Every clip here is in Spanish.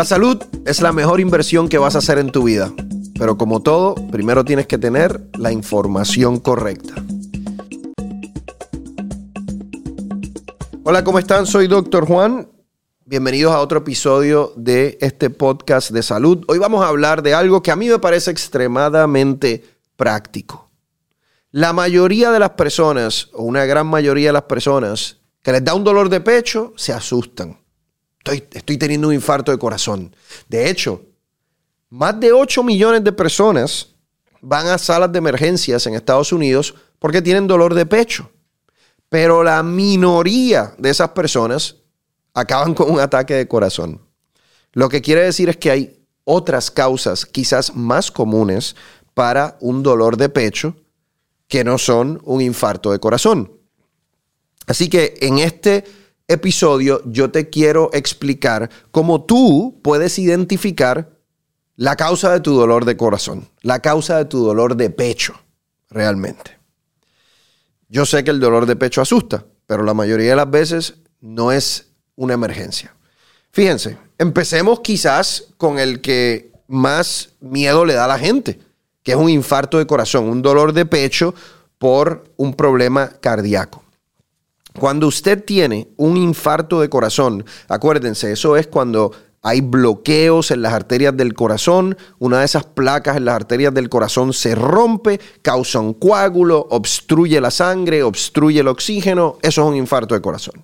La salud es la mejor inversión que vas a hacer en tu vida, pero como todo, primero tienes que tener la información correcta. Hola, ¿cómo están? Soy Dr. Juan. Bienvenidos a otro episodio de este podcast de salud. Hoy vamos a hablar de algo que a mí me parece extremadamente práctico. La mayoría de las personas, o una gran mayoría de las personas, que les da un dolor de pecho, se asustan. Estoy, estoy teniendo un infarto de corazón. De hecho, más de 8 millones de personas van a salas de emergencias en Estados Unidos porque tienen dolor de pecho. Pero la minoría de esas personas acaban con un ataque de corazón. Lo que quiere decir es que hay otras causas quizás más comunes para un dolor de pecho que no son un infarto de corazón. Así que en este episodio yo te quiero explicar cómo tú puedes identificar la causa de tu dolor de corazón, la causa de tu dolor de pecho, realmente. Yo sé que el dolor de pecho asusta, pero la mayoría de las veces no es una emergencia. Fíjense, empecemos quizás con el que más miedo le da a la gente, que es un infarto de corazón, un dolor de pecho por un problema cardíaco. Cuando usted tiene un infarto de corazón, acuérdense, eso es cuando hay bloqueos en las arterias del corazón, una de esas placas en las arterias del corazón se rompe, causa un coágulo, obstruye la sangre, obstruye el oxígeno, eso es un infarto de corazón.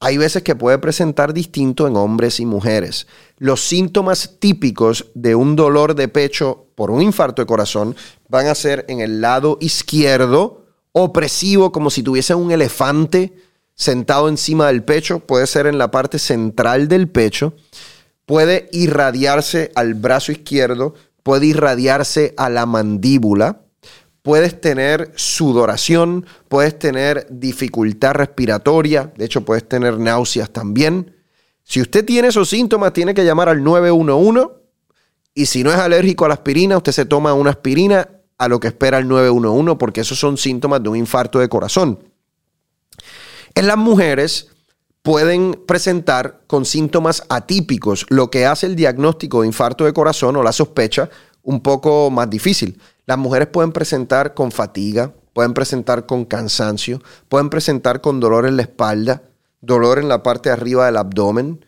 Hay veces que puede presentar distinto en hombres y mujeres. Los síntomas típicos de un dolor de pecho por un infarto de corazón van a ser en el lado izquierdo, opresivo, como si tuviese un elefante sentado encima del pecho, puede ser en la parte central del pecho, puede irradiarse al brazo izquierdo, puede irradiarse a la mandíbula, puedes tener sudoración, puedes tener dificultad respiratoria, de hecho puedes tener náuseas también. Si usted tiene esos síntomas, tiene que llamar al 911 y si no es alérgico a la aspirina, usted se toma una aspirina a lo que espera el 911 porque esos son síntomas de un infarto de corazón. En las mujeres pueden presentar con síntomas atípicos, lo que hace el diagnóstico de infarto de corazón o la sospecha un poco más difícil. Las mujeres pueden presentar con fatiga, pueden presentar con cansancio, pueden presentar con dolor en la espalda, dolor en la parte de arriba del abdomen.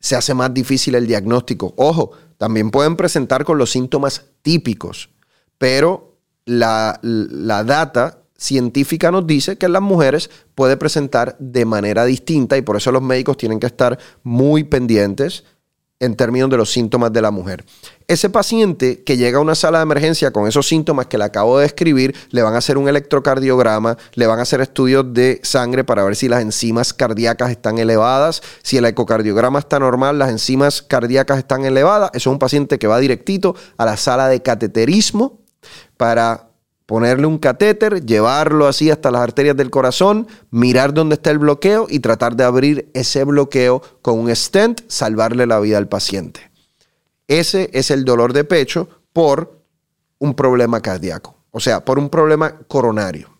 Se hace más difícil el diagnóstico. Ojo, también pueden presentar con los síntomas típicos pero la, data científica nos dice que las mujeres puede presentar de manera distinta y por eso los médicos tienen que estar muy pendientes en términos de los síntomas de la mujer. Ese paciente que llega a una sala de emergencia con esos síntomas que le acabo de describir, le van a hacer un electrocardiograma, le van a hacer estudios de sangre para ver si las enzimas cardíacas están elevadas, si el ecocardiograma está normal, las enzimas cardíacas están elevadas. Eso es un paciente que va directito a la sala de cateterismo para ponerle un catéter, llevarlo así hasta las arterias del corazón, mirar dónde está el bloqueo y tratar de abrir ese bloqueo con un stent, salvarle la vida al paciente. Ese es el dolor de pecho por un problema cardíaco, o sea, por un problema coronario.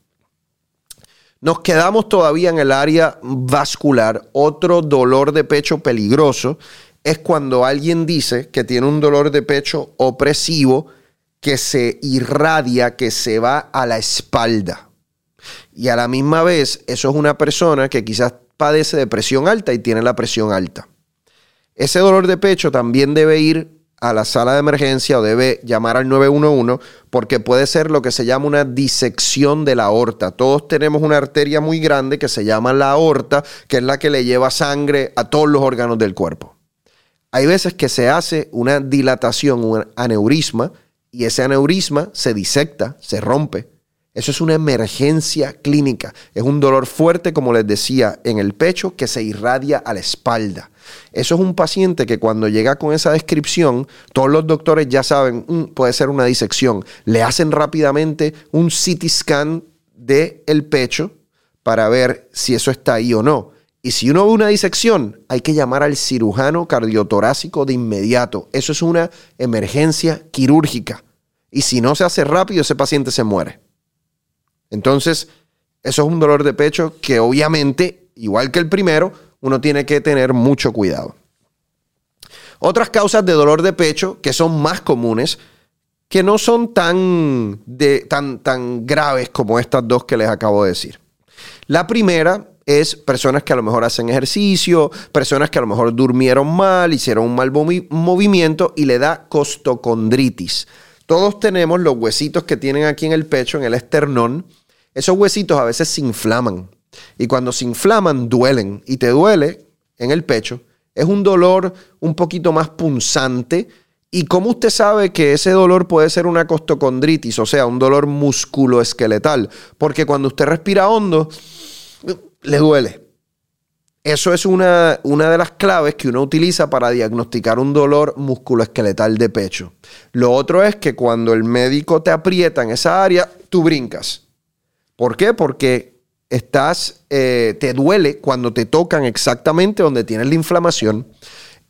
Nos quedamos todavía en el área vascular. Otro dolor de pecho peligroso es cuando alguien dice que tiene un dolor de pecho opresivo que se irradia, que se va a la espalda. Y a la misma vez, eso es una persona que quizás padece de presión alta y tiene la presión alta. Ese dolor de pecho también debe ir a la sala de emergencia o debe llamar al 911 porque puede ser lo que se llama una disección de la aorta. Todos tenemos una arteria muy grande que se llama la aorta, que es la que le lleva sangre a todos los órganos del cuerpo. Hay veces que se hace una dilatación, un aneurisma, y ese aneurisma se disecta, se rompe. Eso es una emergencia clínica. Es un dolor fuerte, como les decía, en el pecho que se irradia a la espalda. Eso es un paciente que cuando llega con esa descripción, todos los doctores ya saben, mm, puede ser una disección. Le hacen rápidamente un CT scan del el pecho para ver si eso está ahí o no. Y si uno ve una disección, hay que llamar al cirujano cardiotorácico de inmediato. Eso es una emergencia quirúrgica. Y si no se hace rápido, ese paciente se muere. Entonces, eso es un dolor de pecho que obviamente, igual que el primero, uno tiene que tener mucho cuidado. Otras causas de dolor de pecho que son más comunes, que no son tan, de, tan, tan graves como estas dos que les acabo de decir. La primera es personas que a lo mejor hacen ejercicio, personas que a lo mejor durmieron mal, hicieron un mal movimiento y le da costocondritis. Todos tenemos los huesitos que tienen aquí en el pecho, en el esternón. Esos huesitos a veces se inflaman. Y cuando se inflaman, duelen. Y te duele en el pecho. Es un dolor un poquito más punzante. ¿Y cómo usted sabe que ese dolor puede ser una costocondritis? O sea, un dolor musculoesqueletal. Porque cuando usted respira hondo, le duele. Eso es una, una, de las claves que uno utiliza para diagnosticar un dolor musculoesqueletal de pecho. Lo otro es que cuando el médico te aprieta en esa área, tú brincas. ¿Por qué? Porque estás, eh, te duele cuando te tocan exactamente donde tienes la inflamación.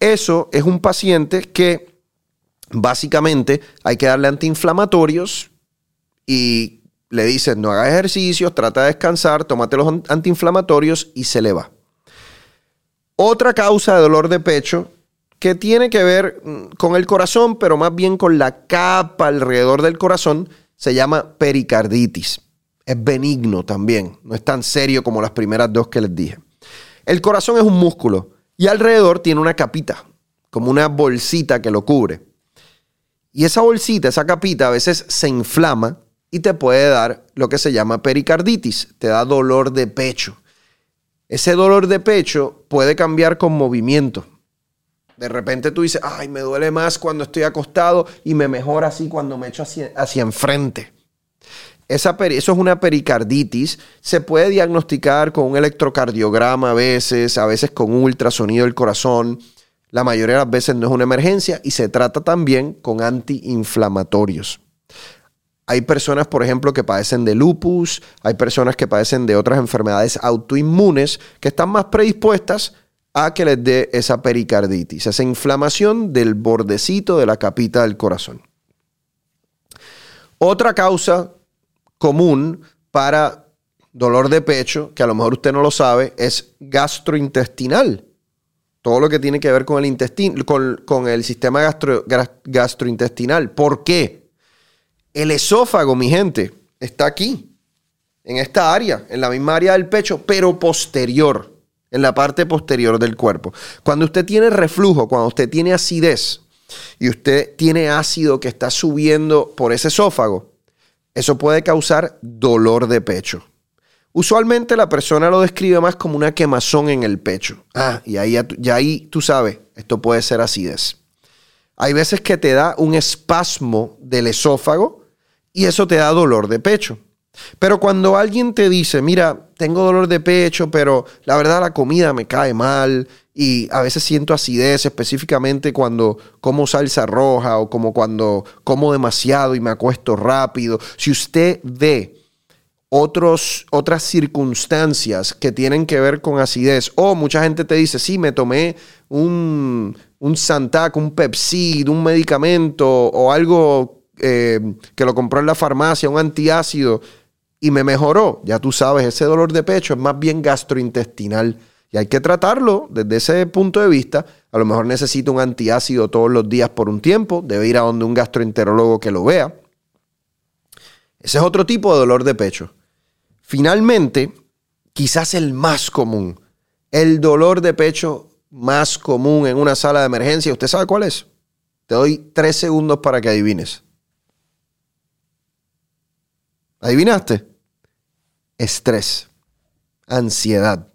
Eso es un paciente que básicamente hay que darle antiinflamatorios y le dicen no haga ejercicios, trata de descansar, tómate los antiinflamatorios y se le va. Otra causa de dolor de pecho que tiene que ver mm, con el corazón, pero más bien con la capa alrededor del corazón, se llama pericarditis. Es benigno también, no es tan serio como las primeras dos que les dije. El corazón es un músculo y alrededor tiene una capita, como una bolsita que lo cubre. Y esa bolsita, esa capita a veces se inflama y te puede dar lo que se llama pericarditis, te da dolor de pecho. Ese dolor de pecho puede cambiar con movimiento. De repente tú dices, ay, me duele más cuando estoy acostado y me mejora así cuando me echo hacia, enfrente. Esa eso es una pericarditis. Se puede diagnosticar con un electrocardiograma a veces, a veces con un ultrasonido del corazón. La mayoría de las veces no es una emergencia y se trata también con antiinflamatorios. Hay personas, por ejemplo, que padecen de lupus, hay personas que padecen de otras enfermedades autoinmunes que están más predispuestas a que les dé esa pericarditis, esa inflamación del bordecito de la capita del corazón. Otra causa común para dolor de pecho, que a lo mejor usted no lo sabe, es gastrointestinal. Todo lo que tiene que ver con el intestino, con, el sistema gastrointestinal. ¿Por qué? El esófago, mi gente, está aquí, en esta área, en la misma área del pecho, pero posterior, en la parte posterior del cuerpo. Cuando usted tiene reflujo, cuando usted tiene acidez y usted tiene ácido que está subiendo por ese esófago, eso puede causar dolor de pecho. Usualmente la persona lo describe más como una quemazón en el pecho. Ah, y ahí, ya ahí tú sabes, esto puede ser acidez. Hay veces que te da un espasmo del esófago y eso te da dolor de pecho. Pero cuando alguien te dice, mira, tengo dolor de pecho, pero la verdad la comida me cae mal y a veces siento acidez, específicamente cuando como salsa roja o como cuando como demasiado y me acuesto rápido. Si usted ve otros, otras circunstancias que tienen que ver con acidez, o mucha gente te dice, sí, me tomé un, un Santac, un Pepsi, un medicamento o algo eh, que lo compró en la farmacia, un antiácido, y me mejoró. Ya tú sabes, ese dolor de pecho es más bien gastrointestinal. Y hay que tratarlo desde ese punto de vista. A lo mejor necesita un antiácido todos los días por un tiempo. Debe ir a donde un gastroenterólogo que lo vea. Ese es otro tipo de dolor de pecho. Finalmente, quizás el más común, el dolor de pecho más común en una sala de emergencia. ¿Usted sabe cuál es? Te doy tres segundos para que adivines. ¿Adivinaste? Estrés, ansiedad.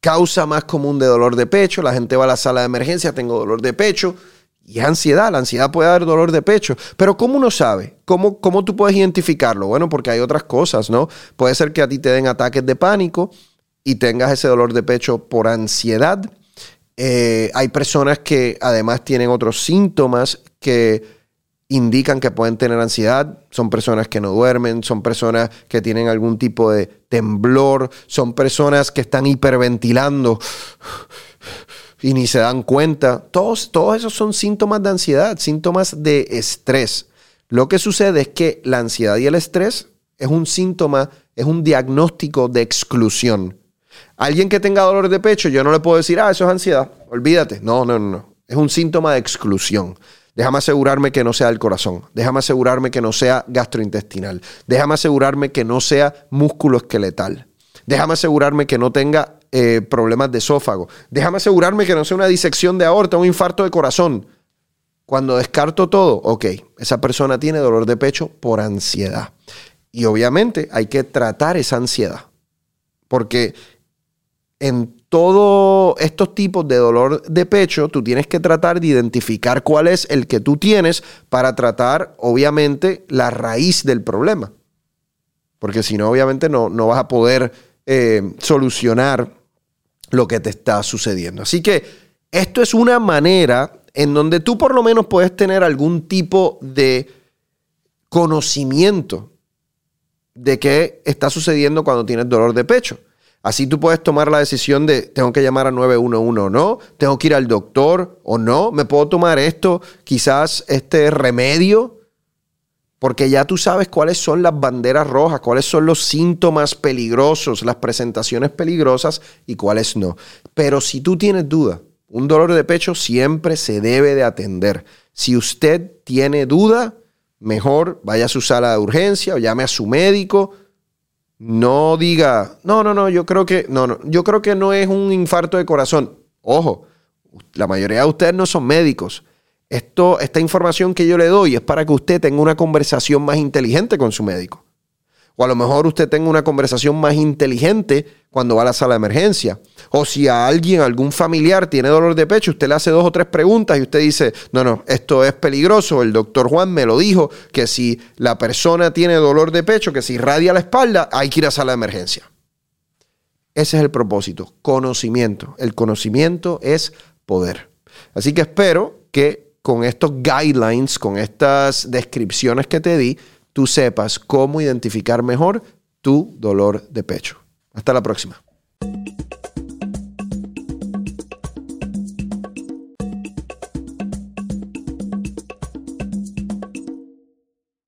Causa más común de dolor de pecho. La gente va a la sala de emergencia, tengo dolor de pecho. Y ansiedad, la ansiedad puede dar dolor de pecho. Pero ¿cómo uno sabe? ¿Cómo, ¿Cómo tú puedes identificarlo? Bueno, porque hay otras cosas, ¿no? Puede ser que a ti te den ataques de pánico y tengas ese dolor de pecho por ansiedad. Eh, hay personas que además tienen otros síntomas que indican que pueden tener ansiedad, son personas que no duermen, son personas que tienen algún tipo de temblor, son personas que están hiperventilando y ni se dan cuenta. Todos, todos esos son síntomas de ansiedad, síntomas de estrés. Lo que sucede es que la ansiedad y el estrés es un síntoma, es un diagnóstico de exclusión. Alguien que tenga dolor de pecho, yo no le puedo decir, ah, eso es ansiedad, olvídate. No, no, no. Es un síntoma de exclusión. Déjame asegurarme que no sea el corazón. Déjame asegurarme que no sea gastrointestinal. Déjame asegurarme que no sea músculo esqueletal. Déjame asegurarme que no tenga eh, problemas de esófago. Déjame asegurarme que no sea una disección de aorta, un infarto de corazón. Cuando descarto todo, ok, esa persona tiene dolor de pecho por ansiedad. Y obviamente hay que tratar esa ansiedad. Porque en todos estos tipos de dolor de pecho, tú tienes que tratar de identificar cuál es el que tú tienes para tratar, obviamente, la raíz del problema. Porque si no, obviamente, no, no vas a poder eh, solucionar lo que te está sucediendo. Así que esto es una manera en donde tú por lo menos puedes tener algún tipo de conocimiento de qué está sucediendo cuando tienes dolor de pecho. Así tú puedes tomar la decisión de, tengo que llamar a 911 o no, tengo que ir al doctor o no, me puedo tomar esto, quizás este remedio, porque ya tú sabes cuáles son las banderas rojas, cuáles son los síntomas peligrosos, las presentaciones peligrosas y cuáles no. Pero si tú tienes duda, un dolor de pecho siempre se debe de atender. Si usted tiene duda, mejor vaya a su sala de urgencia o llame a su médico. No diga, no, no, no, yo creo que, no, no, yo creo que no es un infarto de corazón. Ojo, la mayoría de ustedes no son médicos. Esto, esta información que yo le doy es para que usted tenga una conversación más inteligente con su médico. O a lo mejor usted tenga una conversación más inteligente cuando va a la sala de emergencia. O si a alguien, algún familiar tiene dolor de pecho, usted le hace dos o tres preguntas y usted dice, no, no, esto es peligroso. El doctor Juan me lo dijo, que si la persona tiene dolor de pecho, que si irradia la espalda, hay que ir a sala de emergencia. Ese es el propósito, conocimiento. El conocimiento es poder. Así que espero que con estos guidelines, con estas descripciones que te di, tú sepas cómo identificar mejor tu dolor de pecho. Hasta la próxima.